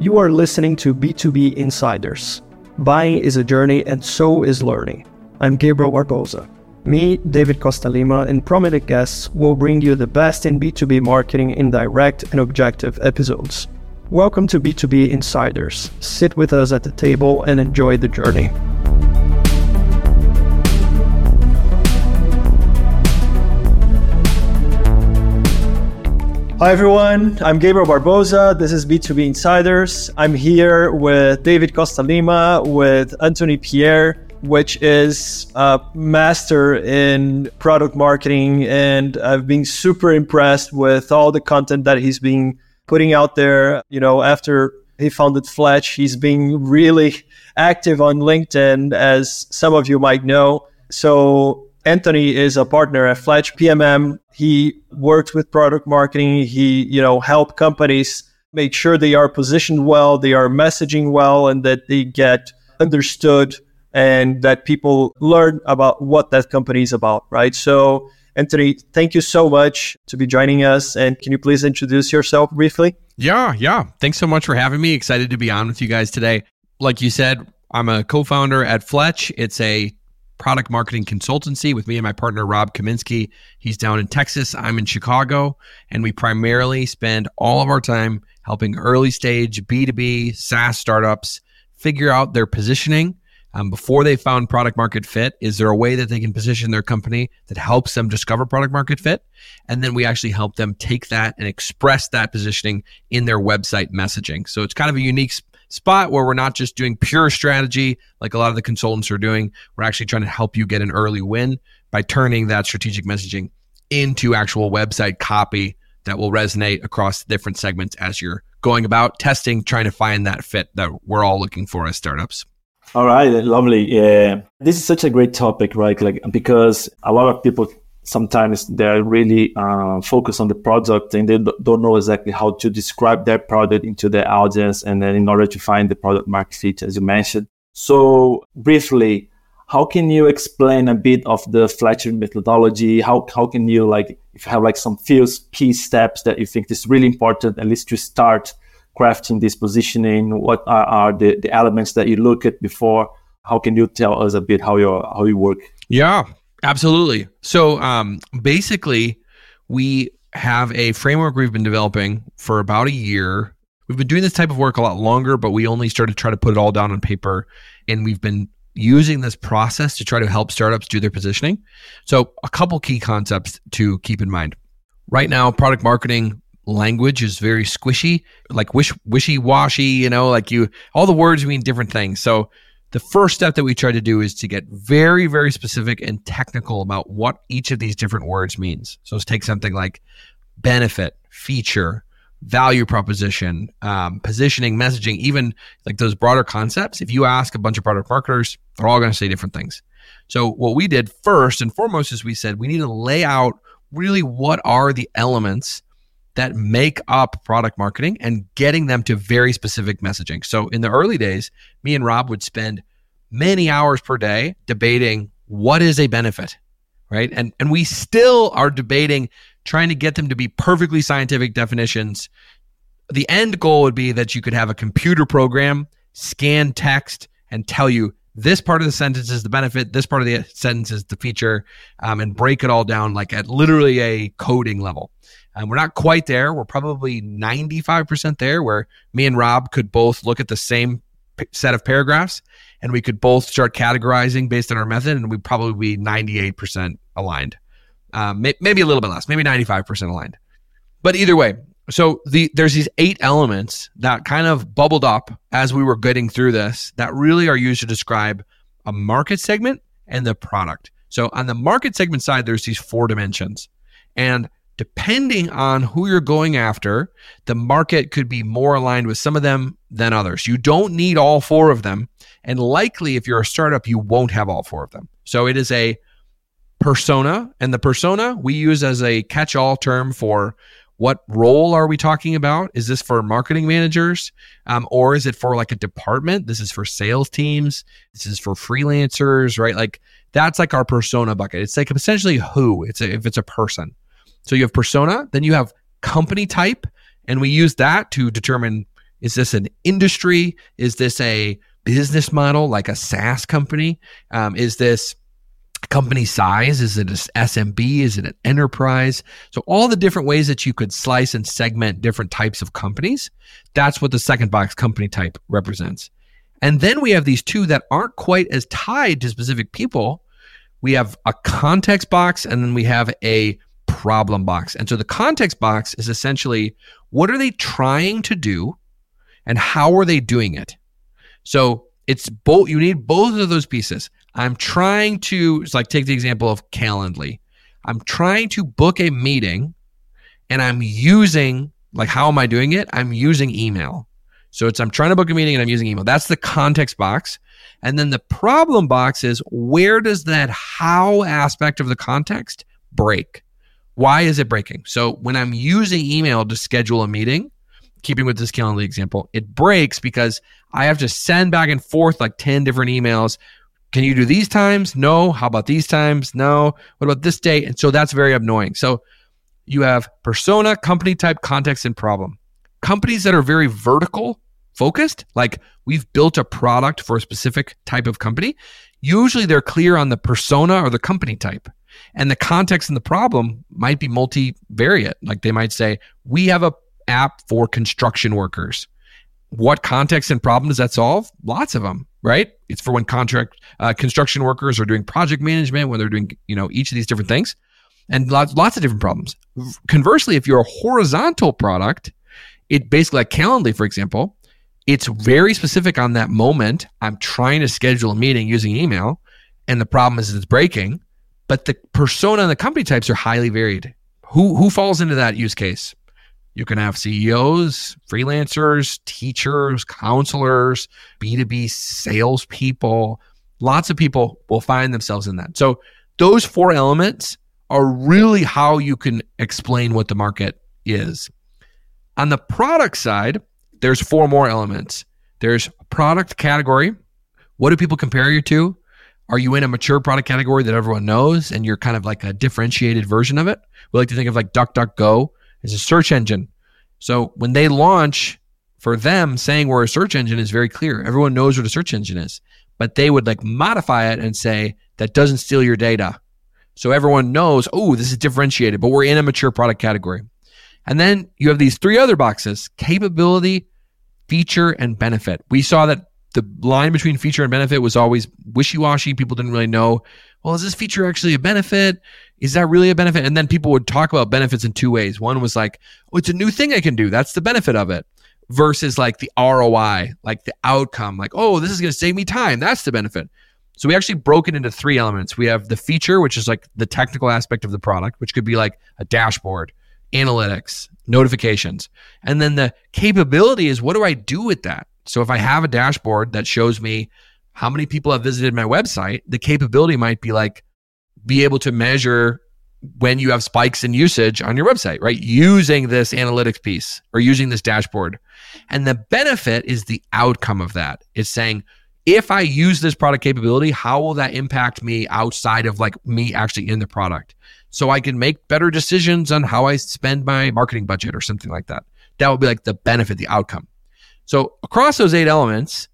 You are listening to B2B Insiders. Buying is a journey and so is learning. I'm Gabriel Barboza. Me, David Costa Lima, and prominent guests will bring you the best in B2B marketing in direct and objective episodes. Welcome to B2B Insiders. Sit with us at the table and enjoy the journey. Hi everyone, I'm Gabriel Barboza. This is B2B Insiders. I'm here with David Costa Lima, with Anthony Pierri, which is a master in product marketing. And I've been super impressed with all the content that he's been putting out there. You know, after he founded Fletch, he's been really active on LinkedIn, as some of you might know. So Anthony is a partner at Fletch PMM. He works with product marketing. He, you know, help companies make sure they are positioned well, they are messaging well, and that they get understood and that people learn about what that company is about, right? So, Anthony, thank you so much to be joining us. And can you please introduce yourself briefly? Yeah, yeah. Thanks so much for having me. Excited to be on with you guys today. Like you said, I'm a co founder at Fletch. It's a product marketing consultancy with me and my partner Rob Kaminski. He's down in Texas, I'm in Chicago, and we primarily spend all of our time helping early stage B2B SaaS startups figure out their positioning um, before they found product market fit. Is there a way that they can position their company that helps them discover product market fit? And then we actually help them take that and express that positioning in their website messaging. So it's kind of a unique spot where we're not just doing pure strategy like a lot of the consultants are doing. We're actually trying to help you get an early win by turning that strategic messaging into actual website copy that will resonate across different segments as you're going about testing, trying to find that fit that we're all looking for as startups. All right, lovely. Yeah, this is such a great topic, right? Like because a lot of people sometimes they're really uh, focused on the product and they don't know exactly how to describe their product into their audience and then in order to find the product market fit as you mentioned. So briefly how can you explain a bit of the fletcher methodology? How, how can you like if you have like some few key steps that you think is really important at least to start crafting this positioning? What are, are the, the elements that you look at before? How can you tell us a bit how how you work? Yeah Absolutely. So um, basically, we have a framework we've been developing for about a year. We've been doing this type of work a lot longer, but we only started to try to put it all down on paper. And we've been using this process to try to help startups do their positioning. So, a couple key concepts to keep in mind. Right now, product marketing language is very squishy, like wish, wishy washy, you know, like you, all the words mean different things. So, the first step that we try to do is to get very, very specific and technical about what each of these different words means. So let's take something like benefit, feature, value proposition, um, positioning, messaging, even like those broader concepts. If you ask a bunch of product marketers, they're all going to say different things. So what we did first and foremost is we said we need to lay out really what are the elements that make up product marketing and getting them to very specific messaging. So in the early days, me and Rob would spend many hours per day debating what is a benefit, right? And and we still are debating trying to get them to be perfectly scientific definitions. The end goal would be that you could have a computer program scan text and tell you this part of the sentence is the benefit, this part of the sentence is the feature, um, and break it all down like at literally a coding level. Um, we're not quite there. We're probably 95% there, where me and Rob could both look at the same p- set of paragraphs and we could both start categorizing based on our method, and we'd probably be 98% aligned. Um, may- maybe a little bit less, maybe 95% aligned. But either way, so the there's these eight elements that kind of bubbled up as we were getting through this that really are used to describe a market segment and the product. So on the market segment side, there's these four dimensions. And depending on who you're going after, the market could be more aligned with some of them than others. You don't need all four of them. And likely, if you're a startup, you won't have all four of them. So it is a persona. And the persona we use as a catch all term for what role are we talking about? Is this for marketing managers? Um, or is it for like a department? This is for sales teams. This is for freelancers, right? Like that's like our persona bucket. It's like essentially who. It's a, if it's a person. So you have persona, then you have company type, and we use that to determine Is this an industry? Is this a business model like a SaaS company? Um, is this company size? Is it an SMB? Is it an enterprise? So, all the different ways that you could slice and segment different types of companies, that's what the second box company type represents. And then we have these two that aren't quite as tied to specific people. We have a context box and then we have a problem box. And so the context box is essentially what are they trying to do and how are they doing it? So it's both, you need both of those pieces. I'm trying to, it's like take the example of Calendly. I'm trying to book a meeting and I'm using, like, how am I doing it? I'm using email. So it's I'm trying to book a meeting and I'm using email. That's the context box. And then the problem box is where does that how aspect of the context break? Why is it breaking? So when I'm using email to schedule a meeting, keeping with this Calendly example, it breaks because I have to send back and forth like 10 different emails. Can you do these times? No. How about these times? No. What about this date? And so that's very annoying. So you have persona, company type, context, and problem companies that are very vertical focused, like we've built a product for a specific type of company, usually they're clear on the persona or the company type. And the context and the problem might be multivariate. Like they might say, we have a app for construction workers. What context and problem does that solve? Lots of them, right? It's for when contract uh, construction workers are doing project management, when they're doing, you know, each of these different things and lots, lots of different problems. Conversely, if you're a horizontal product, it basically like Calendly, for example, it's very specific on that moment. I'm trying to schedule a meeting using email, and the problem is it's breaking. But the persona and the company types are highly varied. Who who falls into that use case? You can have CEOs, freelancers, teachers, counselors, B2B salespeople. Lots of people will find themselves in that. So those four elements are really how you can explain what the market is. On the product side, there's four more elements. There's product category. What do people compare you to? Are you in a mature product category that everyone knows and you're kind of like a differentiated version of it? We like to think of like DuckDuckGo as a search engine. So when they launch, for them, saying we're a search engine is very clear. Everyone knows what a search engine is, but they would like modify it and say that doesn't steal your data. So everyone knows, oh, this is differentiated, but we're in a mature product category. And then you have these three other boxes capability, feature, and benefit. We saw that the line between feature and benefit was always wishy washy. People didn't really know, well, is this feature actually a benefit? Is that really a benefit? And then people would talk about benefits in two ways. One was like, oh, it's a new thing I can do. That's the benefit of it. Versus like the ROI, like the outcome, like, oh, this is going to save me time. That's the benefit. So we actually broke it into three elements. We have the feature, which is like the technical aspect of the product, which could be like a dashboard analytics, notifications. And then the capability is what do I do with that? So if I have a dashboard that shows me how many people have visited my website, the capability might be like be able to measure when you have spikes in usage on your website, right? Using this analytics piece or using this dashboard. And the benefit is the outcome of that. It's saying, if I use this product capability, how will that impact me outside of like me actually in the product? so I can make better decisions on how I spend my marketing budget or something like that. That would be like the benefit, the outcome. So across those eight elements,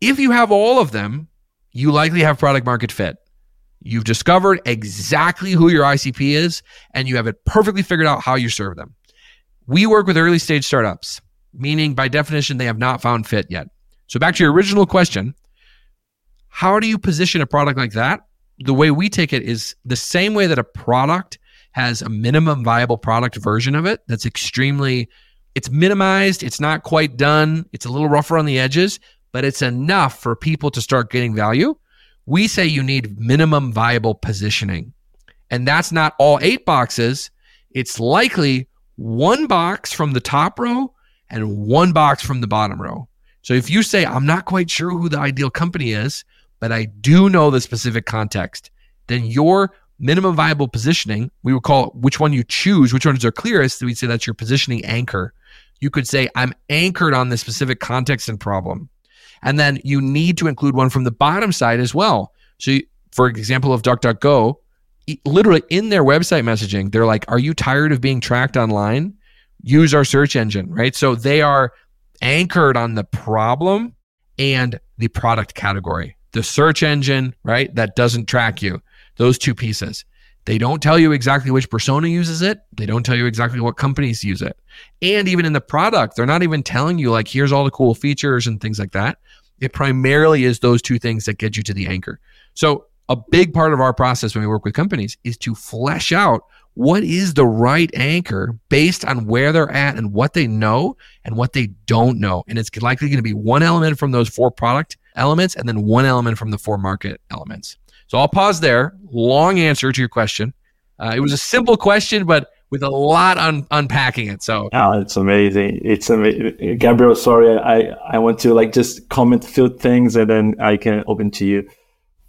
if you have all of them, you likely have product market fit. You've discovered exactly who your ICP is and you have it perfectly figured out how you serve them. We work with early stage startups, meaning by definition, they have not found fit yet. So back to your original question, how do you position a product like that? the way we take it is the same way that a product has a minimum viable product version of it that's extremely it's minimized. It's not quite done. It's a little rougher on the edges but it's enough for people to start getting value. We say you need minimum viable positioning and that's not all eight boxes. It's likely one box from the top row and one box from the bottom row. So if you say i'm not quite sure who the ideal company is but I do know the specific context, then your minimum viable positioning, we would call it which one you choose, which ones are clearest. We'd say that's your positioning anchor. You could say, I'm anchored on this specific context and problem. And then you need to include one from the bottom side as well. So, for example, of DuckDuckGo, literally in their website messaging, they're like, Are you tired of being tracked online? Use our search engine, right? So they are anchored on the problem and the product category. The search engine, right, that doesn't track you. Those two pieces. They don't tell you exactly which persona uses it. They don't tell you exactly what companies use it. And even in the product, they're not even telling you, like, here's all the cool features and things like that. It primarily is those two things that get you to the anchor. So, a big part of our process when we work with companies is to flesh out what is the right anchor based on where they're at and what they know and what they don't know. And it's likely going to be one element from those four product elements and then one element from the four market elements. So I'll pause there. Long answer to your question. Uh, it was a simple question, but with a lot on unpacking it. So oh, it's amazing. It's amazing. Gabriel, sorry, I, I want to like just comment a few things and then I can open to you.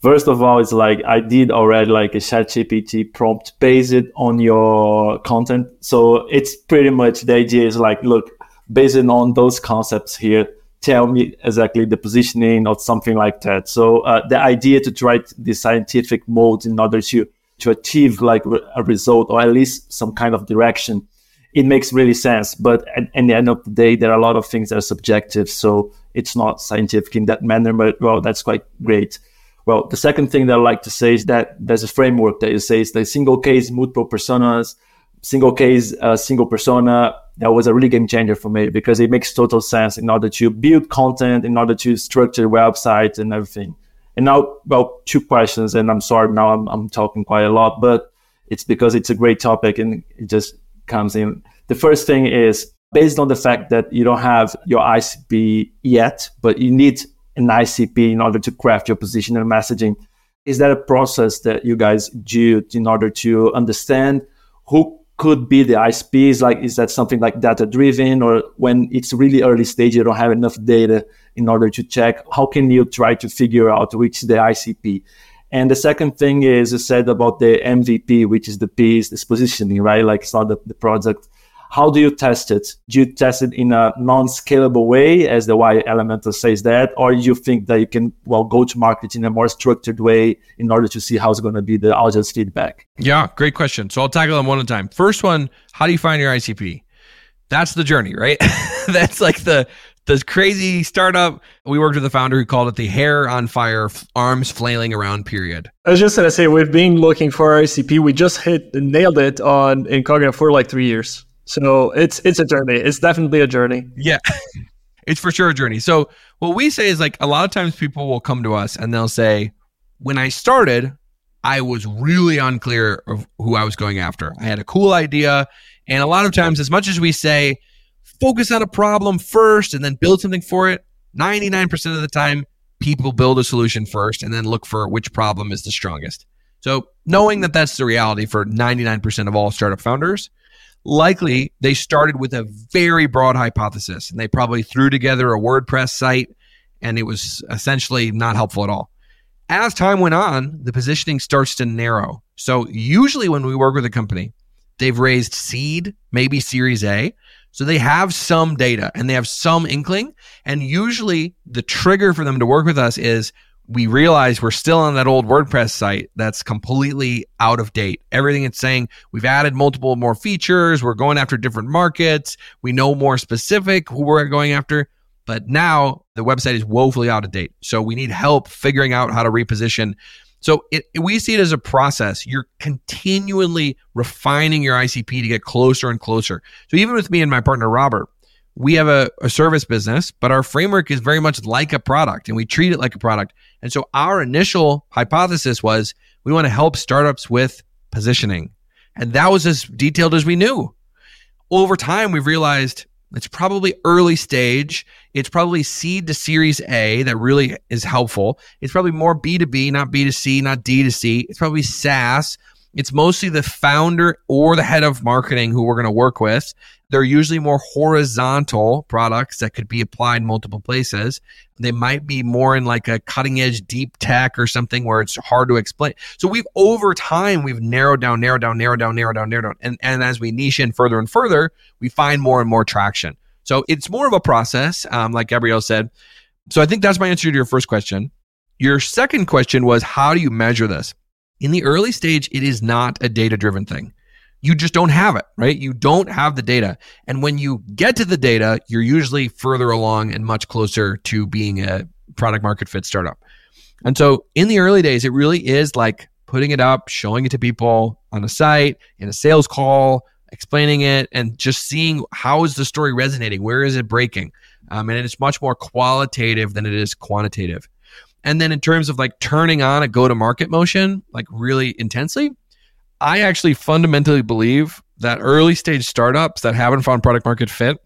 First of all, it's like I did already like a ChatGPT prompt based on your content. So it's pretty much the idea is like, look, based on those concepts here, tell me exactly the positioning or something like that. So uh, the idea to try the scientific mode in order to to achieve like a result or at least some kind of direction, it makes really sense. But at, at the end of the day, there are a lot of things that are subjective, so it's not scientific in that manner. But well, that's quite great. Well, the second thing that I like to say is that there's a framework that you say is the single case, multiple personas, single case, uh, single persona. That was a really game changer for me because it makes total sense in order to build content, in order to structure websites and everything. And now, well, two questions, and I'm sorry now I'm, I'm talking quite a lot, but it's because it's a great topic and it just comes in. The first thing is based on the fact that you don't have your ICP yet, but you need an ICP in order to craft your position and messaging. Is that a process that you guys do in order to understand who could be the ICPs? Like, is that something like data driven, or when it's really early stage, you don't have enough data in order to check? How can you try to figure out which is the ICP? And the second thing is you said about the MVP, which is the piece, this positioning, right? Like it's not the, the product how do you test it? Do you test it in a non-scalable way, as the Y Combinator says that, or do you think that you can well go to market in a more structured way in order to see how it's going to be the audience feedback? Yeah, great question. So I'll tackle them one at a time. First one, how do you find your ICP? That's the journey, right? That's like the the crazy startup. We worked with a founder who called it the hair on fire, arms flailing around period. I was just gonna say we've been looking for our ICP. We just hit nailed it on Incognia for like three years. So it's it's a journey. It's definitely a journey. Yeah. it's for sure a journey. So what we say is like a lot of times people will come to us and they'll say, when I started, I was really unclear of who I was going after. I had a cool idea. And a lot of times, as much as we say, focus on a problem first and then build something for it, 99% of the time, people build a solution first and then look for which problem is the strongest. So, knowing that that's the reality for 99% of all startup founders, likely they started with a very broad hypothesis and they probably threw together a WordPress site and it was essentially not helpful at all. As time went on, the positioning starts to narrow. So, usually when we work with a company, they've raised seed, maybe series A. So they have some data and they have some inkling. And usually the trigger for them to work with us is we realize we're still on that old WordPress site that's completely out of date. Everything it's saying, we've added multiple more features, we're going after different markets, we know more specific who we're going after, but now the website is woefully out of date. So we need help figuring out how to reposition. So it, we see it as a process. You're continually refining your ICP to get closer and closer. So even with me and my partner Robert, we have a, a service business, but our framework is very much like a product and we treat it like a product. And so our initial hypothesis was we want to help startups with positioning. And that was as detailed as we knew. Over time, we've realized it's probably early stage. It's probably seed to series A that really is helpful. It's probably more B2B, not B2C, not D2C. It's probably SaaS. It's mostly the founder or the head of marketing who we're going to work with. They're usually more horizontal products that could be applied multiple places. They might be more in like a cutting edge deep tech or something where it's hard to explain. So we've over time we've narrowed down, narrowed down, narrowed down, narrowed down, narrowed down. And and as we niche in further and further, we find more and more traction. So it's more of a process, um, like Gabriel said. So I think that's my answer to your first question. Your second question was how do you measure this? In the early stage, it is not a data driven thing. you just don't have it, right? You don't have the data. And when you get to the data, you're usually further along and much closer to being a product market fit startup. And so in the early days, it really is like putting it up, showing it to people on a site, in a sales call, explaining it, and just seeing how is the story resonating? Where is it breaking? Um, and it's much more qualitative than it is quantitative. And then in terms of like turning on a go to market motion, like really intensely, I actually fundamentally believe that early stage startups that haven't found product market fit,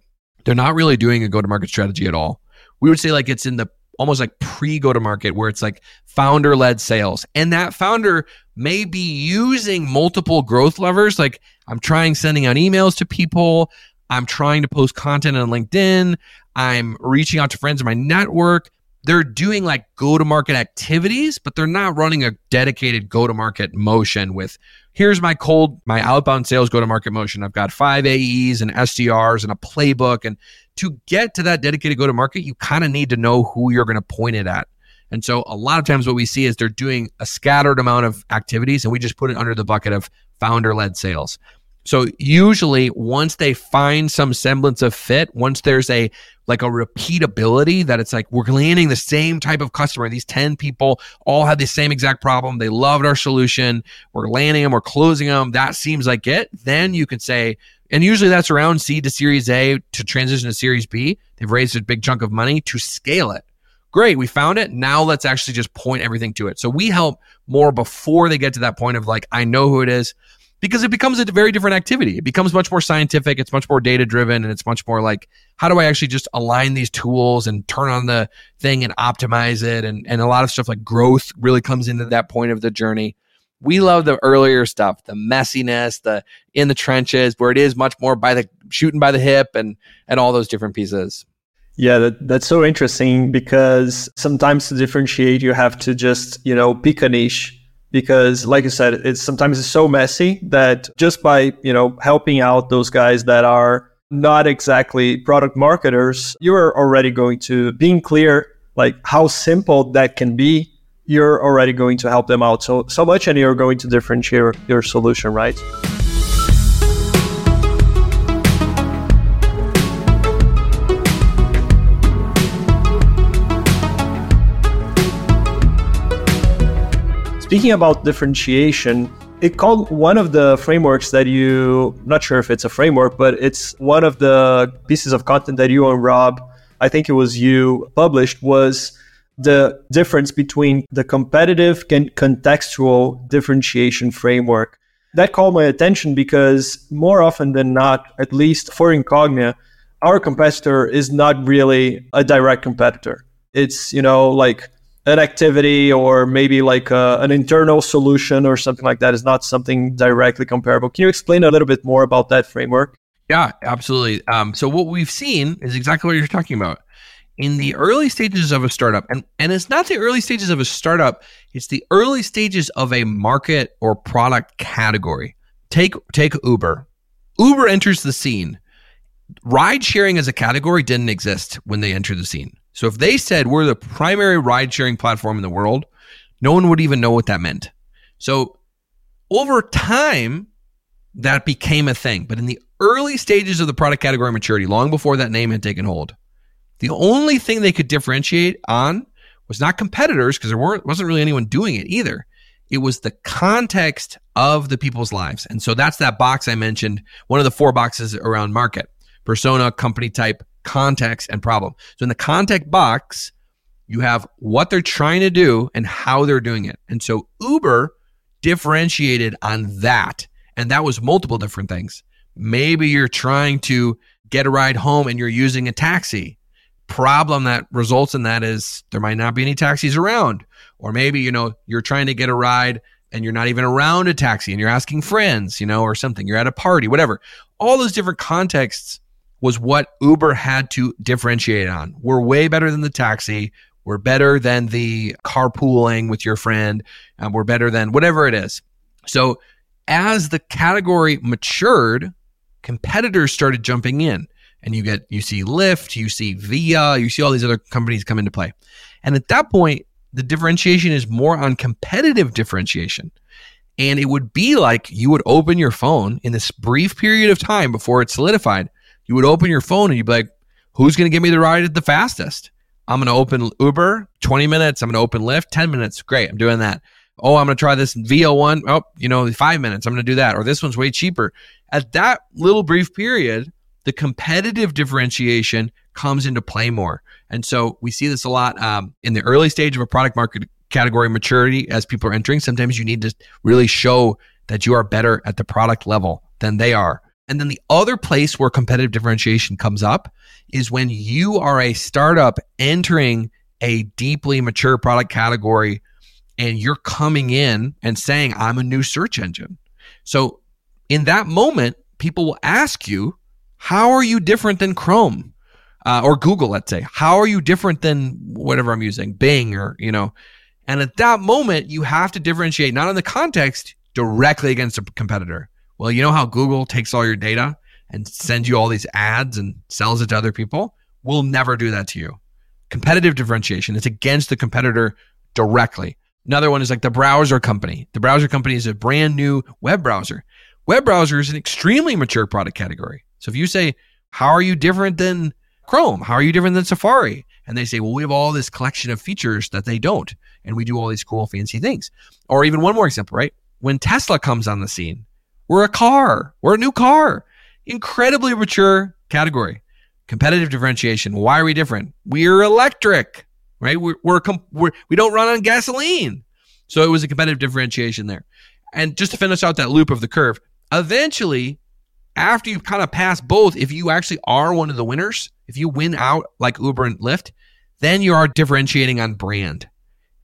they're not really doing a go to market strategy at all. We would say like it's in the almost like pre go to market where it's like founder led sales. And that founder may be using multiple growth levers. Like I'm trying sending out emails to people. I'm trying to post content on LinkedIn. I'm reaching out to friends in my network they're doing like go to market activities, but they're not running a dedicated go to market motion with here's my cold, my outbound sales go to market motion. I've got five AEs and SDRs and a playbook. And to get to that dedicated go to market, you kind of need to know who you're going to point it at. And so a lot of times what we see is they're doing a scattered amount of activities and we just put it under the bucket of founder led sales. So usually once they find some semblance of fit, once there's a like a repeatability that it's like we're landing the same type of customer. These 10 people all had the same exact problem. They loved our solution. We're landing them, we're closing them. That seems like it. Then you can say, and usually that's around seed to series A to transition to series B. They've raised a big chunk of money to scale it. Great, we found it. Now let's actually just point everything to it. So we help more before they get to that point of like, I know who it is because it becomes a very different activity. It becomes much more scientific. It's much more data driven and it's much more like, how do I actually just align these tools and turn on the thing and optimize it? And, and a lot of stuff like growth really comes into that point of the journey. We love the earlier stuff, the messiness, the in the trenches where it is much more by the shooting by the hip and, and all those different pieces. Yeah, that, that's so interesting because sometimes to differentiate, you have to just, you know, pick a niche because like I said, it's sometimes it's so messy that just by, you know, helping out those guys that are not exactly product marketers, you're already going to being clear like how simple that can be, you're already going to help them out so so much and you're going to differentiate your, your solution, right? Speaking about differentiation, it called one of the frameworks that you not sure if it's a framework, but it's one of the pieces of content that you and Rob, I think it was you published was the difference between the competitive and contextual differentiation framework. That called my attention because more often than not, at least for Incognia, our competitor is not really a direct competitor. It's, you know, like an activity or maybe like a, uh, an internal solution or something like that is not something directly comparable. Can you explain a little bit more about that framework? Yeah, absolutely. Um, so what we've seen is exactly what you're talking about. In the early stages of a startup, and, and it's not the early stages of a startup, it's the early stages of a market or product category. Take take Uber. Uber enters the scene. Ride sharing as a category didn't exist when they entered the scene. So if they said we're the primary ride sharing platform in the world, no one would even know what that meant. So over time, that became a thing. But in the early stages of the product category maturity, long before that name had taken hold, the only thing they could differentiate on was not competitors, because there weren't, wasn't really anyone doing it either. It was the context of the people's lives. And so that's that box I mentioned, one of the four boxes around market persona, company type, context, and problem. So in the context box, you have what they're trying to do and how they're doing it. And so Uber differentiated on that. And that was multiple different things. Maybe you're trying to get a ride home and you're using a taxi. Problem that results in that is there might not be any taxis around. Or maybe, you know, you're trying to get a ride and you're not even around a taxi and you're asking friends, you know, or something. You're at a party, whatever. All those different contexts was what Uber had to differentiate on. We're way better than the taxi. We're better than the carpooling with your friend. And we're better than whatever it is. So as the category matured, competitors started jumping in. And you get you see Lyft, you see Via, you see all these other companies come into play. And at that point, the differentiation is more on competitive differentiation. And it would be like you would open your phone in this brief period of time before it's solidified. You would open your phone and you'd be like, who's going to give me the ride at the fastest? I'm going to open Uber, 20 minutes. I'm going to open Lyft, 10 minutes. Great. I'm doing that. Oh, I'm going to try this VO1. Oh, you know, five minutes. I'm going to do that. Or this one's way cheaper. At that little brief period, the competitive differentiation comes into play more. And so we see this a lot um, in the early stage of a product market category maturity as people are entering. Sometimes you need to really show that you are better at the product level than they are. And then the other place where competitive differentiation comes up is when you are a startup entering a deeply mature product category and you're coming in and saying, I'm a new search engine. So in that moment, people will ask you, How are you different than Chrome? Uh, or Google, let's say. How are you different than whatever I'm using, Bing or, you know, and at that moment, you have to differentiate not in the context directly against a competitor. Well, you know how Google takes all your data and sends you all these ads and sells it to other people? We'll never do that to you. Competitive differentiation, it's against the competitor directly. Another one is like the browser company. The browser company is a brand new web browser. Web browser is an extremely mature product category. So if you say, How are you different than Chrome? How are you different than Safari? And they say, Well, we have all this collection of features that they don't and we do all these cool fancy things. Or even one more example, right? When Tesla comes on the scene, we're a car, we're a new car, incredibly mature category. Competitive differentiation. Why are we different? We're electric, right? We're, we're, we're we don't run on gasoline. So it was a competitive differentiation there. And just to finish out that loop of the curve, eventually, after you kind of pass both, if you actually are one of the winners, if you win out like Uber and Lyft, then you are differentiating on brand.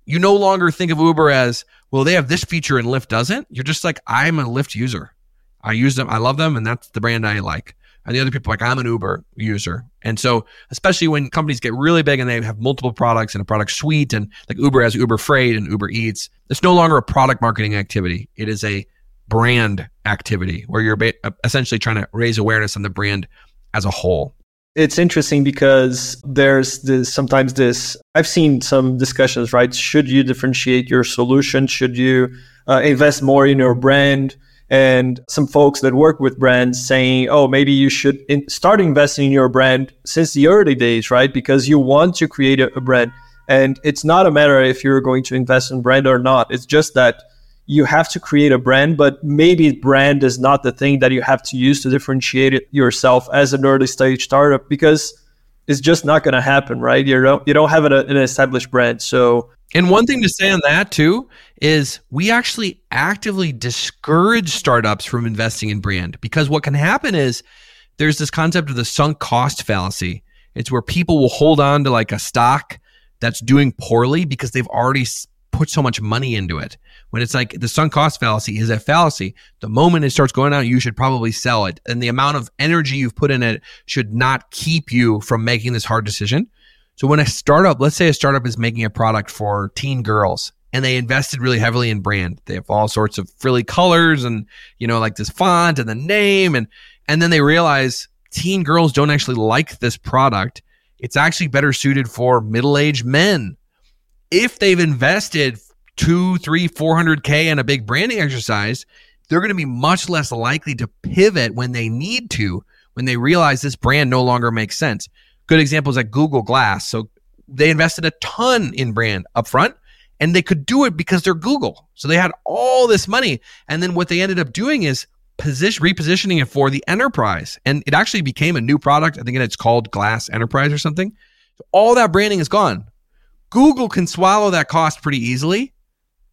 You no longer think of Uber as, well, they have this feature and Lyft doesn't. You're just like, I'm a Lyft user. I use them. I love them. And that's the brand I like. And the other people like, I'm an Uber user. And so, especially when companies get really big and they have multiple products and a product suite and like Uber has Uber Freight and Uber Eats, it's no longer a product marketing activity. It is a brand activity where you're essentially trying to raise awareness on the brand as a whole. It's interesting because there's this sometimes this I've seen some discussions, right? Should you differentiate your solution? Should you uh, invest more in your brand? And some folks that work with brands saying, oh, maybe you should in- start investing in your brand since the early days, right? Because you want to create a, a brand. And it's not a matter if you're going to invest in brand or not. It's just that you have to create a brand, but maybe brand is not the thing that you have to use to differentiate yourself as an early stage startup because it's just not going to happen, right? You don't you don't have an, an established brand, so. And one thing to say on that too is we actually actively discourage startups from investing in brand because what can happen is there's this concept of the sunk cost fallacy. It's where people will hold on to like a stock that's doing poorly because they've already put so much money into it. When it's like the sunk cost fallacy is a fallacy. The moment it starts going out, you should probably sell it. And the amount of energy you've put in it should not keep you from making this hard decision. So when a startup, let's say a startup is making a product for teen girls and they invested really heavily in brand. They have all sorts of frilly colors and, you know, like this font and the name. And, and then they realize teen girls don't actually like this product. It's actually better suited for middle aged men if they've invested two, three, four hundred K in a big branding exercise, they're going to be much less likely to pivot when they need to, when they realize this brand no longer makes sense. Good examples like Google Glass. So they invested a ton in brand upfront and they could do it because they're Google. So they had all this money. And then what they ended up doing is position repositioning it for the enterprise. And it actually became a new product. I think it's called Glass Enterprise or something. So all that branding is gone. Google can swallow that cost pretty easily.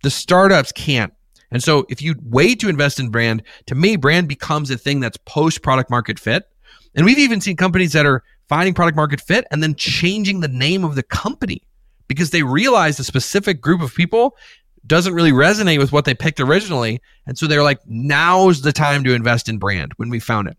The startups can't. And so if you wait to invest in brand, to me, brand becomes a thing that's post product market fit. And we've even seen companies that are finding product market fit and then changing the name of the company because they realize a specific group of people doesn't really resonate with what they picked originally. And so they're like, now's the time to invest in brand when we found it.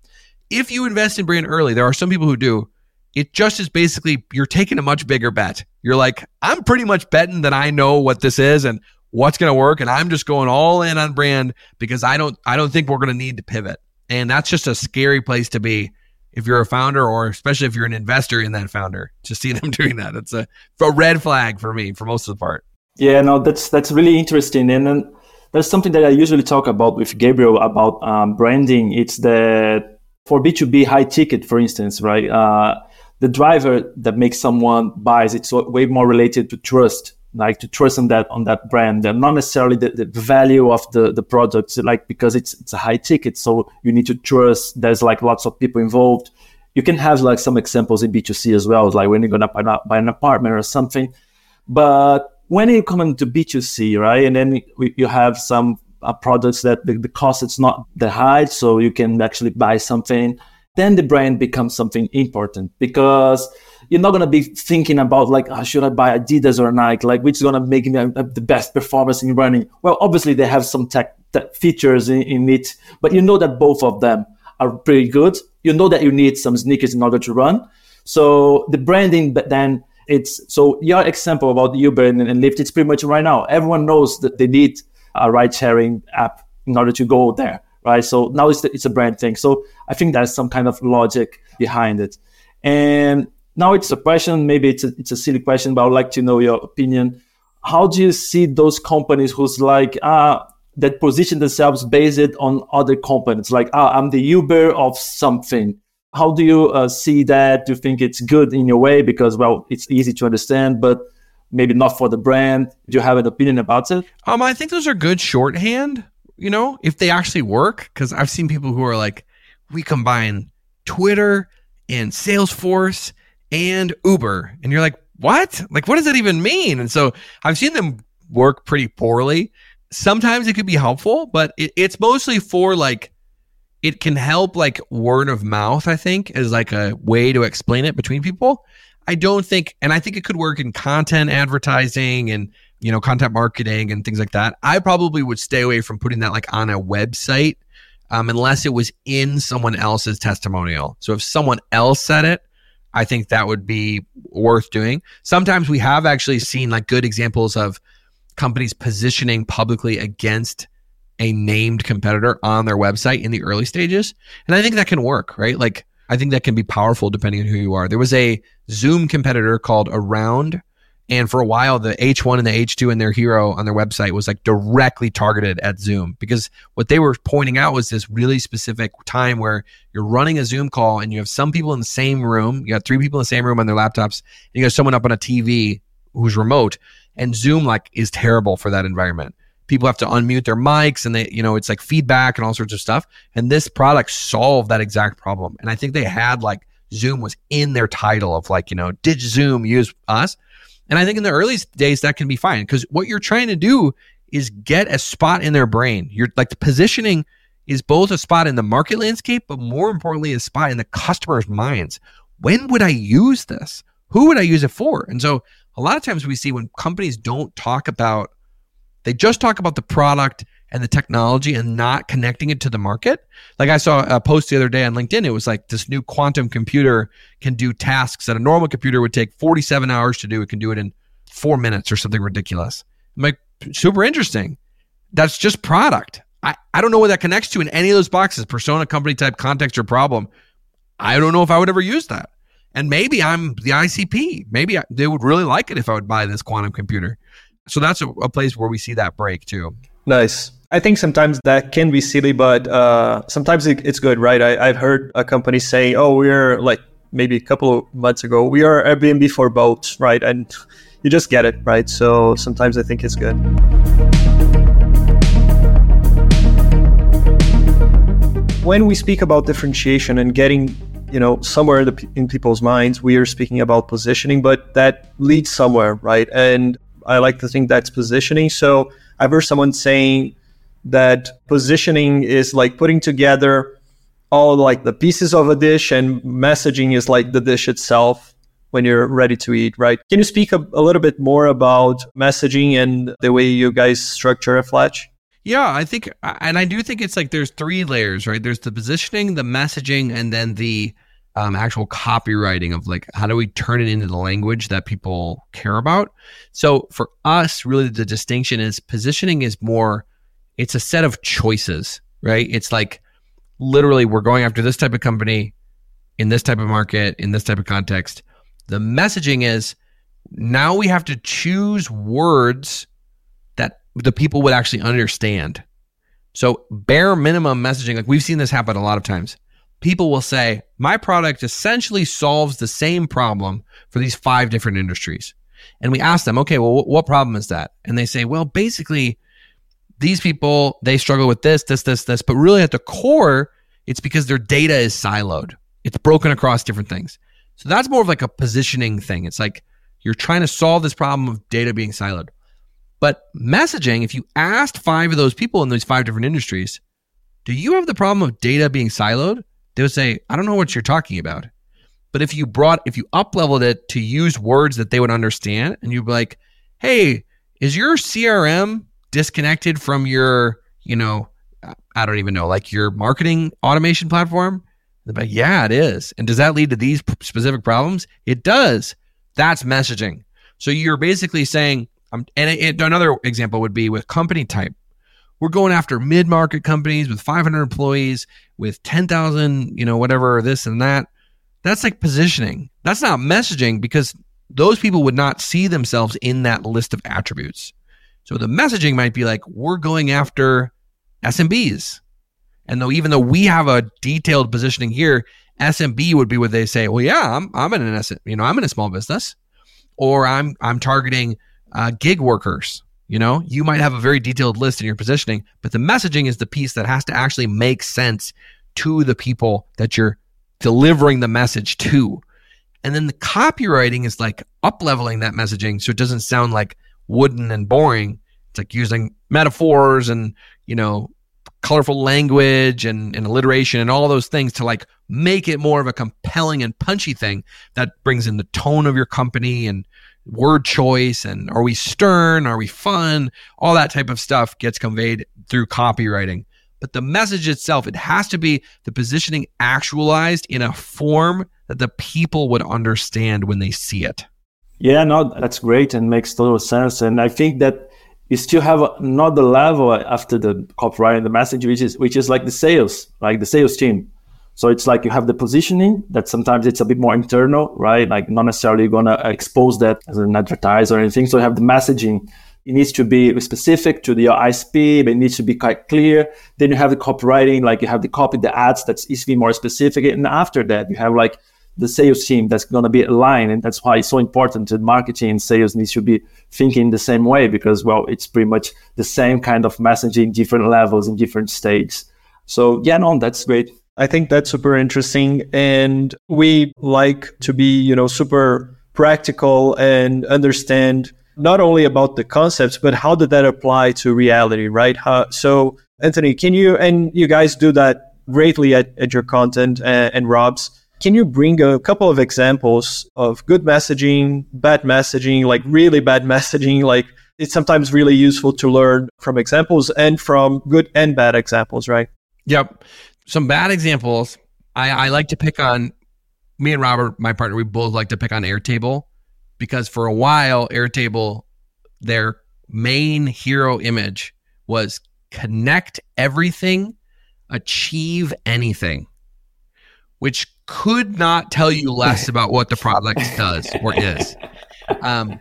If you invest in brand early, there are some people who do it just is basically you're taking a much bigger bet. You're like, I'm pretty much betting that I know what this is and what's going to work and I'm just going all in on brand because I don't I don't think we're going to need to pivot. And that's just a scary place to be if you're a founder or especially if you're an investor in that founder. To see them doing that, it's a, a red flag for me for most of the part. Yeah, no, that's that's really interesting. And then there's something that I usually talk about with Gabriel about um, branding. It's that for B2B high ticket, for instance, right? Uh, the driver that makes someone buys it's way more related to trust like to trust on that on that brand and not necessarily the, the value of the the product like because it's it's a high ticket so you need to trust there's like lots of people involved. You can have like some examples in b2c as well like when you're gonna buy, buy an apartment or something. But when you come into b2c right and then you have some uh, products that the, the cost it's not that high so you can actually buy something then the brand becomes something important. Because you're not going to be thinking about like oh, should i buy adidas or nike? Like which is going to make me the best performance in running? Well obviously they have some tech, tech features in, in, it but you know that both of them are pretty good. You know that you need some sneakers in order to run. So the branding but then it's so your example about uber and, and lyft it's pretty much right now. Everyone knows that they need a ride sharing app in order to go there right? So now it's, the, it's a brand thing. So i think there's some kind of logic behind it. And now it's a question, maybe it's a, it's a silly question, but I would like to know your opinion. How do you see those companies who's like, ah, that position themselves based on other companies, like, ah, I'm the Uber of something. How do you uh, see that? Do you think it's good in your way? Because, well, it's easy to understand, but maybe not for the brand. Do you have an opinion about it? Um, I think those are good shorthand, you know, if they actually work. Because I've seen people who are like, we combine Twitter and Salesforce and Uber. And you're like, what? Like, what does that even mean? And so I've seen them work pretty poorly. Sometimes it could be helpful, but it, it's mostly for like, it can help like word of mouth, I think, as like a way to explain it between people. I don't think, and I think it could work in content advertising and, you know, content marketing and things like that. I probably would stay away from putting that like on a website um, unless it was in someone else's testimonial. So if someone else said it, I think that would be worth doing. Sometimes we have actually seen like good examples of companies positioning publicly against a named competitor on their website in the early stages. And I think that can work, right? Like I think that can be powerful depending on who you are. There was a Zoom competitor called Around and for a while, the H1 and the H2 and their hero on their website was like directly targeted at Zoom because what they were pointing out was this really specific time where you're running a Zoom call and you have some people in the same room. You got three people in the same room on their laptops. And you got someone up on a TV who's remote. And Zoom like is terrible for that environment. People have to unmute their mics and they, you know, it's like feedback and all sorts of stuff. And this product solved that exact problem. And I think they had like Zoom was in their title of like, you know, did Zoom use us? And I think in the early days that can be fine because what you're trying to do is get a spot in their brain. You're like the positioning is both a spot in the market landscape, but more importantly, a spot in the customer's minds. When would I use this? Who would I use it for? And so a lot of times we see when companies don't talk about, they just talk about the product and the technology and not connecting it to the market. Like I saw a post the other day on LinkedIn. It was like this new quantum computer can do tasks that a normal computer would take 47 hours to do. It can do it in four minutes or something ridiculous. I'm like, super interesting. That's just product. I, I don't know what that connects to in any of those boxes persona, company type, context, or problem. I don't know if I would ever use that. And maybe I'm the ICP. Maybe I, they would really like it if I would buy this quantum computer. So that's a, a place where we see that break too. Nice. I think sometimes that can be silly, but uh, sometimes it, it's good, right? I, have heard a company say, "Oh, we're like maybe a couple of months ago, we are Airbnb for boats, right?" And you just get it, right? So sometimes I think it's good. When we speak about differentiation and getting you know somewhere in people's minds we are speaking about positioning but that leads somewhere right and i like to think that's positioning so i've heard someone saying that positioning is like putting together all like the pieces of a dish and messaging is like the dish itself when you're ready to eat, right? Can you speak a, a little bit more about messaging and the way you guys structure a Fletch? Yeah, I think, and I do think it's like there's three layers, right? There's the positioning, the messaging, and then the um, actual copywriting of like how do we turn it into the language that people care about. So for us, really, the distinction is positioning is more it's a set of choices, right? It's like literally we're going after this type of company in this type of market, in this type of context. The messaging is now we have to choose words that the people would actually understand. So bare minimum messaging, like we've seen this happen a lot of times. People will say, my product essentially solves the same problem for these five different industries. And we ask them, okay, well, what problem is that? And they say, well, basically, these people, they struggle with this, this, this, this. But really at the core, it's because their data is siloed. It's broken across different things. So that's more of like a positioning thing. It's like you're trying to solve this problem of data being siloed. But messaging, if you asked five of those people in those five different industries, do you have the problem of data being siloed? They would say, I don't know what you're talking about. But if you brought, if you up leveled it to use words that they would understand, and you'd be like, hey, is your CRM disconnected from your, you know, I don't even know, like your marketing automation platform? Yeah, it is. And does that lead to these specific problems? It does. That's messaging. So you're basically saying, um, and it, another example would be with company type. We're going after mid-market companies with 500 employees, with 10,000, you know, whatever, this and that. That's like positioning. That's not messaging because those people would not see themselves in that list of attributes. So the messaging might be like, we're going after SMBs. And though even though we have a detailed positioning here, SMB would be what they say, well, yeah, I'm I'm in an you know, I'm in a small business. Or I'm I'm targeting uh, gig workers. You know, you might have a very detailed list in your positioning, but the messaging is the piece that has to actually make sense to the people that you're delivering the message to. And then the copywriting is like up leveling that messaging so it doesn't sound like wooden and boring. It's like using metaphors and, you know, colorful language and, and alliteration and all those things to like make it more of a compelling and punchy thing that brings in the tone of your company and word choice and are we stern? Are we fun? All that type of stuff gets conveyed through copywriting. But the message itself it has to be the positioning actualized in a form that the people would understand when they see it yeah no that's great and makes total sense and i think that you still have another level after the copywriting the message which is which is like the sales like the sales team so it's like you have the positioning that sometimes it's a bit more internal, right? Like not necessarily to expose that as an advertiser or anything. So you have the messaging. It needs to be specific to the ICP, but it needs to be quite clear. Then you have the copywriting, like you have the copy, the ads that's easily more specific. And after that, you have like the sales team that's going to be aligned. And that's why it's so important that marketing and sales needs to be thinking the same way because, well, it's pretty much the same kind of messaging, different levels in different stages. So yeah, no, that's great. I think that's super interesting. And we like to be, you know, super practical and understand not only about the concepts, but how did that apply to reality, right? How, so, Anthony, can you, and you guys do that greatly at, at your content and, and Rob's, can you bring a couple of examples of good messaging, bad messaging, like really bad messaging? Like it's sometimes really useful to learn from examples and from good and bad examples, right? Yep some bad examples. I, I like to pick on me and Robert, my partner. We both like to pick on Airtable because for a while, Airtable, their main hero image was connect everything, achieve anything, which could not tell you less about what the product does or is. Um,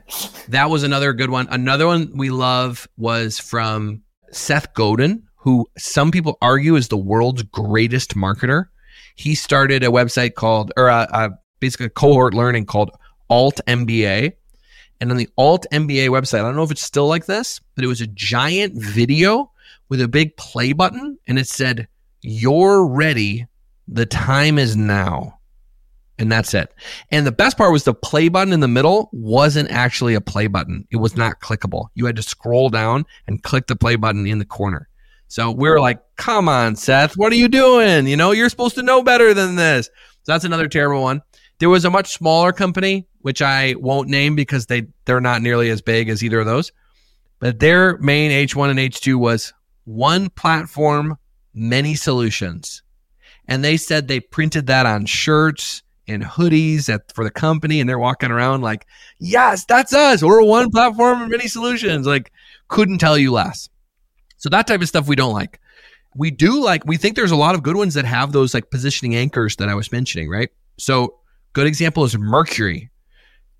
that was another good one. Another one we love was from Seth Godin, who some people argue is the world's greatest marketer. He started a website called, or a, a basically a cohort learning called Alt MBA. And on the Alt MBA website, I don't know if it's still like this, but it was a giant video with a big play button and it said, You're ready. The time is now. And that's it. And the best part was the play button in the middle wasn't actually a play button. It was not clickable. You had to scroll down and click the play button in the corner. So we were like, come on, Seth, what are you doing? You know, you're supposed to know better than this. So that's another terrible one. There was a much smaller company, which I won't name because they, they're not nearly as big as either of those. But their main H1 and H2 was one platform, many solutions. And they said they printed that on shirts and hoodies at, for the company. And they're walking around like, yes, that's us. We're one platform and many solutions. Like, couldn't tell you less. So that type of stuff we don't like. We do like, we think there's a lot of good ones that have those like positioning anchors that I was mentioning, right? So, good example is Mercury.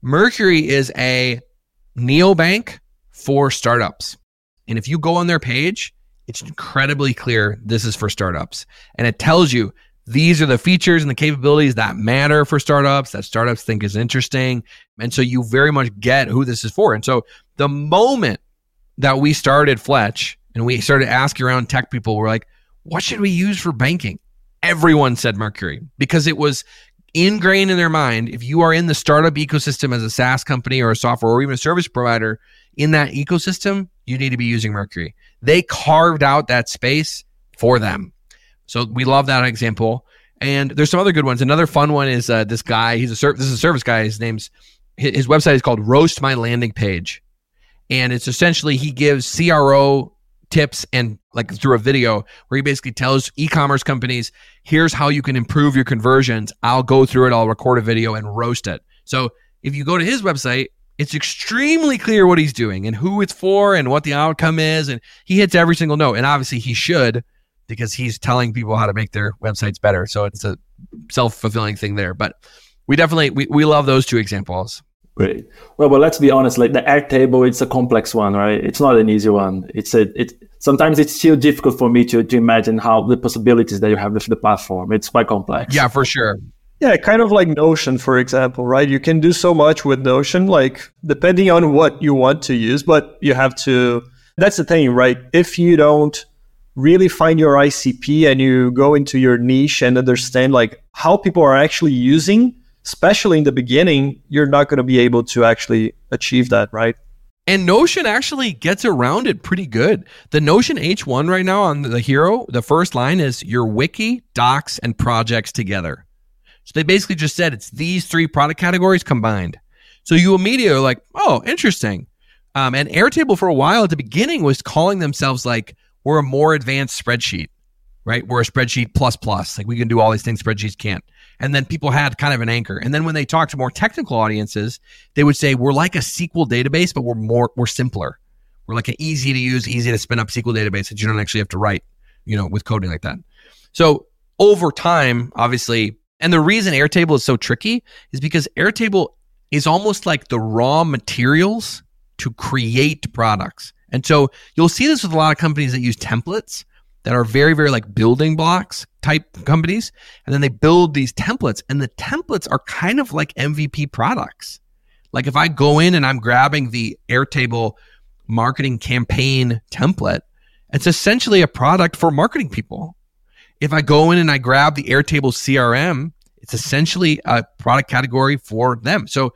Mercury is a neobank for startups. And if you go on their page, it's incredibly clear this is for startups. And it tells you these are the features and the capabilities that matter for startups that startups think is interesting. And so you very much get who this is for. And so the moment that we started Fletch and we started asking around tech people, we're like, what should we use for banking? Everyone said Mercury because it was ingrained in their mind. If you are in the startup ecosystem as a SaaS company or a software or even a service provider in that ecosystem, you need to be using Mercury. They carved out that space for them. So we love that example. And there's some other good ones. Another fun one is uh, this guy. He's a ser- this is a service guy. His name's his website is called Roast My Landing Page, and it's essentially he gives CRO tips and like through a video where he basically tells e-commerce companies, here's how you can improve your conversions. I'll go through it. I'll record a video and roast it. So if you go to his website, it's extremely clear what he's doing and who it's for and what the outcome is. And he hits every single note. And obviously he should because he's telling people how to make their websites better. So it's a self-fulfilling thing there. But we definitely we, we love those two examples. Great. Well, but let's be honest. Like the Airtable, it's a complex one, right? It's not an easy one. It's a it. Sometimes it's still difficult for me to to imagine how the possibilities that you have with the platform. It's quite complex. Yeah, for sure. Yeah, kind of like Notion, for example, right? You can do so much with Notion, like depending on what you want to use, but you have to. That's the thing, right? If you don't really find your ICP and you go into your niche and understand like how people are actually using, especially in the beginning, you're not going to be able to actually achieve that, right? And Notion actually gets around it pretty good. The Notion H1 right now on the hero, the first line is your wiki, docs, and projects together. So they basically just said it's these three product categories combined. So you immediately are like, oh, interesting. Um, and Airtable for a while at the beginning was calling themselves like, we're a more advanced spreadsheet, right? We're a spreadsheet plus plus. Like we can do all these things spreadsheets can't. And then people had kind of an anchor. And then when they talked to more technical audiences, they would say, we're like a SQL database, but we're more, we're simpler. We're like an easy to use, easy to spin up SQL database that you don't actually have to write, you know, with coding like that. So over time, obviously, and the reason Airtable is so tricky is because Airtable is almost like the raw materials to create products. And so you'll see this with a lot of companies that use templates that are very, very like building blocks type companies. And then they build these templates, and the templates are kind of like MVP products. Like if I go in and I'm grabbing the Airtable marketing campaign template, it's essentially a product for marketing people. If I go in and I grab the Airtable CRM, it's essentially a product category for them. So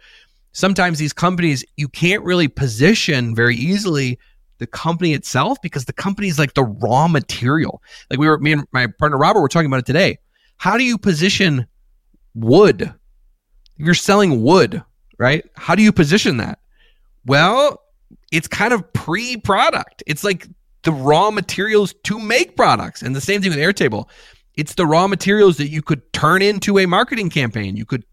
sometimes these companies, you can't really position very easily the company itself because the company is like the raw material. Like we were, me and my partner Robert were talking about it today. How do you position wood? You're selling wood, right? How do you position that? Well, it's kind of pre product. It's like the raw materials to make products. And the same thing with Airtable. It's the raw materials that you could turn into a marketing campaign. You could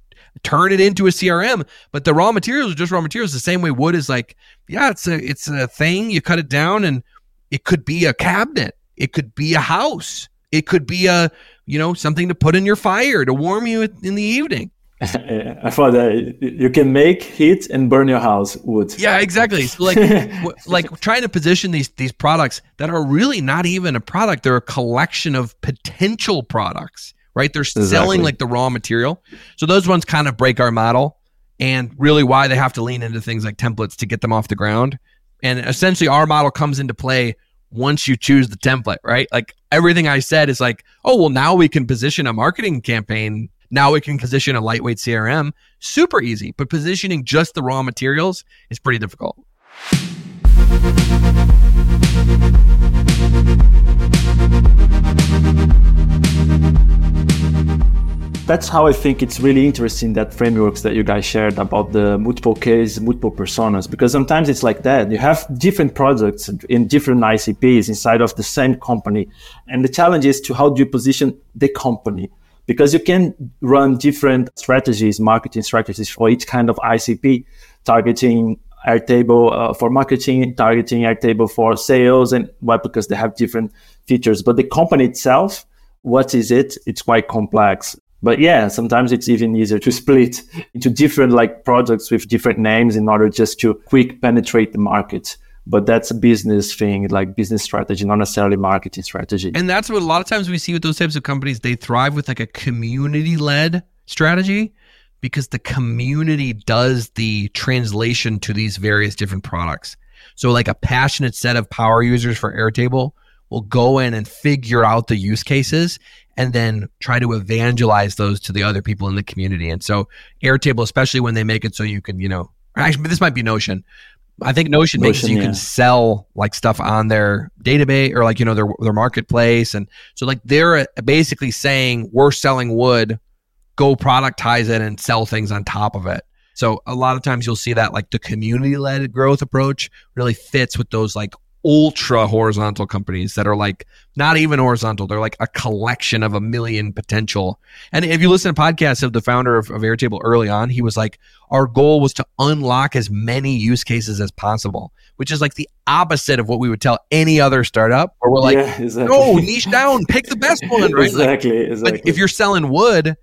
turn it into a CRM, but the raw materials are just raw materials. The same way wood is like, yeah, it's a it's a thing. You cut it down, and it could be a cabinet. It could be a house. It could be a you know something to put in your fire to warm you in the evening. I thought that you can make heat and burn your house wood. Yeah, exactly. So like, like trying to position these these products that are really not even a product; they're a collection of potential products. Right? They're exactly. selling like the raw material. So those ones kind of break our model, and really why they have to lean into things like templates to get them off the ground. And essentially, our model comes into play once you choose the template. Right? Like everything I said is like, oh well, now we can position a marketing campaign now we can position a lightweight CRM. Super easy, but positioning just the raw materials is pretty difficult. That's how I think it's really interesting that frameworks that you guys shared about the multiple case, multiple personas, because sometimes it's like that. You have different products in different ICPs inside of the same company. And the challenge is to how do you position the company? Because you can run different strategies, marketing strategies for each kind of ICP, targeting Airtable uh, for marketing, targeting Airtable for sales, and why? Because they have different features. But the company itself, what is it? It's quite complex. But yeah, sometimes it's even easier to split into different like products with different names in order just to quick penetrate the market. But that's a business thing, like business strategy, not necessarily marketing strategy. And that's what a lot of times we see with those types of companies. They thrive with like a community led strategy because the community does the translation to these various different products. So, like a passionate set of power users for Airtable will go in and figure out the use cases and then try to evangelize those to the other people in the community. And so, Airtable, especially when they make it so you can, you know, actually, this might be Notion. I think Notion, Notion makes you yeah. can sell like stuff on their database or like you know their their marketplace, and so like they're uh, basically saying we're selling wood, go productize it and sell things on top of it. So a lot of times you'll see that like the community led growth approach really fits with those like ultra horizontal companies that are like not even horizontal. They're like a collection of a million potential. And if you listen to podcasts of the founder of, of Airtable early on, he was like, our goal was to unlock as many use cases as possible, which is like the opposite of what we would tell any other startup where we're like, yeah, exactly. no, niche down, pick the best one, right? exactly, like, exactly. Like if you're selling wood,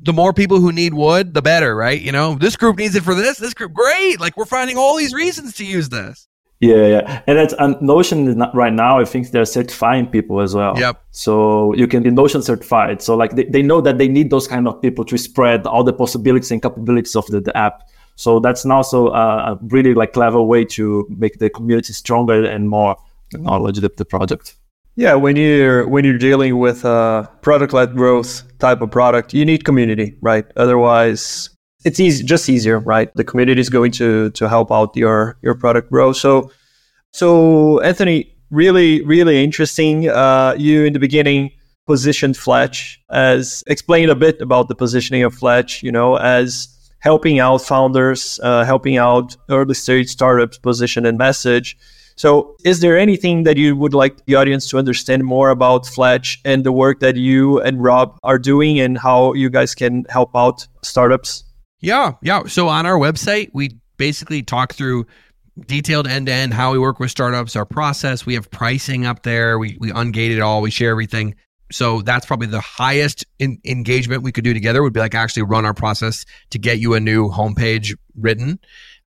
the more people who need wood, the better, right? You know, this group needs it for this, this group, great. Like we're finding all these reasons to use this. Yeah, yeah, and it's and Notion right now. I think they're certifying people as well. Yep. So you can be Notion certified. So like they, they know that they need those kind of people to spread all the possibilities and capabilities of the, the app. So that's also a, a really like clever way to make the community stronger and more knowledge the, the project. Yeah, when you're when you're dealing with a product-led growth type of product, you need community, right? Otherwise, it's easy, just easier, right? The community is going to to help out your your product grow. So, so Anthony, really, really interesting. Uh, you in the beginning positioned Fletch as explain a bit about the positioning of Fletch, you know, as helping out founders, uh, helping out early stage startups, position and message so, is there anything that you would like the audience to understand more about Fletch and the work that you and Rob are doing and how you guys can help out startups? Yeah, yeah. So, on our website, we basically talk through detailed end to end how we work with startups, our process. We have pricing up there. We we ungate it all. We share everything. So that's probably the highest engagement we could do together would be like actually run our process to get you a new homepage written.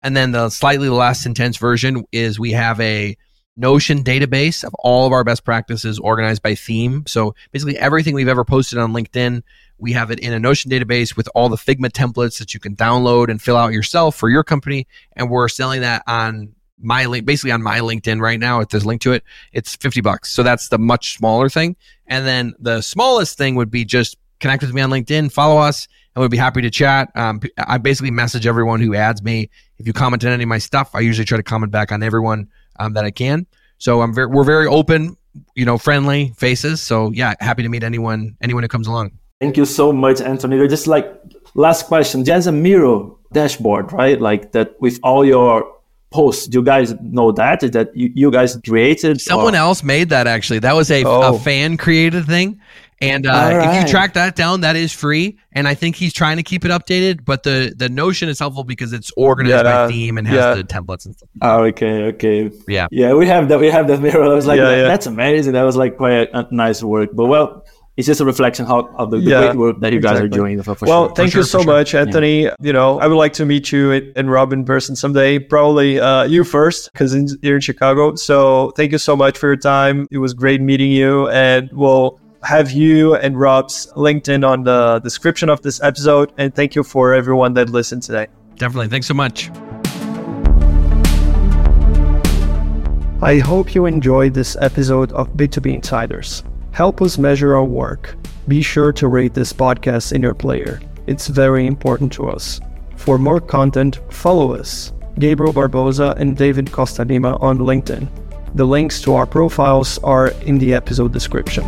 And then the slightly less intense version is we have a Notion database of all of our best practices organized by theme. So basically everything we've ever posted on LinkedIn, we have it in a Notion database with all the Figma templates that you can download and fill out yourself for your company. And we're selling that on my link, basically on my LinkedIn right now. If there's a link to it, it's 50 bucks. So that's the much smaller thing. And then the smallest thing would be just connect with me on LinkedIn, follow us, and we'd be happy to chat. Um, I basically message everyone who adds me. If you comment on any of my stuff, I usually try to comment back on everyone um, that I can. So I'm very, we're very open, you know, friendly faces. So yeah, happy to meet anyone, anyone who comes along. Thank you so much, Anthony. Just like last question, there's a Miro dashboard, right? Like that with all your posts. Do you guys know that? Is that you, you guys created? Someone or? else made that actually. That was a, oh. a fan created thing. And uh, right. if you track that down, that is free. And I think he's trying to keep it updated. But the the Notion is helpful because it's organized yeah, by theme and has yeah. the templates and stuff. Oh, okay, okay. Yeah, yeah. We have that. We have that Miro. I was like, yeah, that's amazing. That was like quite a, a nice work. But well, it's just a reflection how, of the, the yeah, great work that you guys are doing. For, for well, sure. thank for you sure, so much, sure. Anthony. Yeah. You know, I would like to meet you and Rob in person someday. Probably uh, you first, because you're in Chicago. So thank you so much for your time. It was great meeting you, and we'll have you and Rob's LinkedIn on the description of this episode. And thank you for everyone that listened today. Definitely. Thanks so much. I hope you enjoyed this episode of B2B Insiders. Help us measure our work. Be sure to rate this podcast in your player. It's very important to us. For more content, follow us, Gabriel Barboza and David Costa Lima on LinkedIn. The links to our profiles are in the episode description.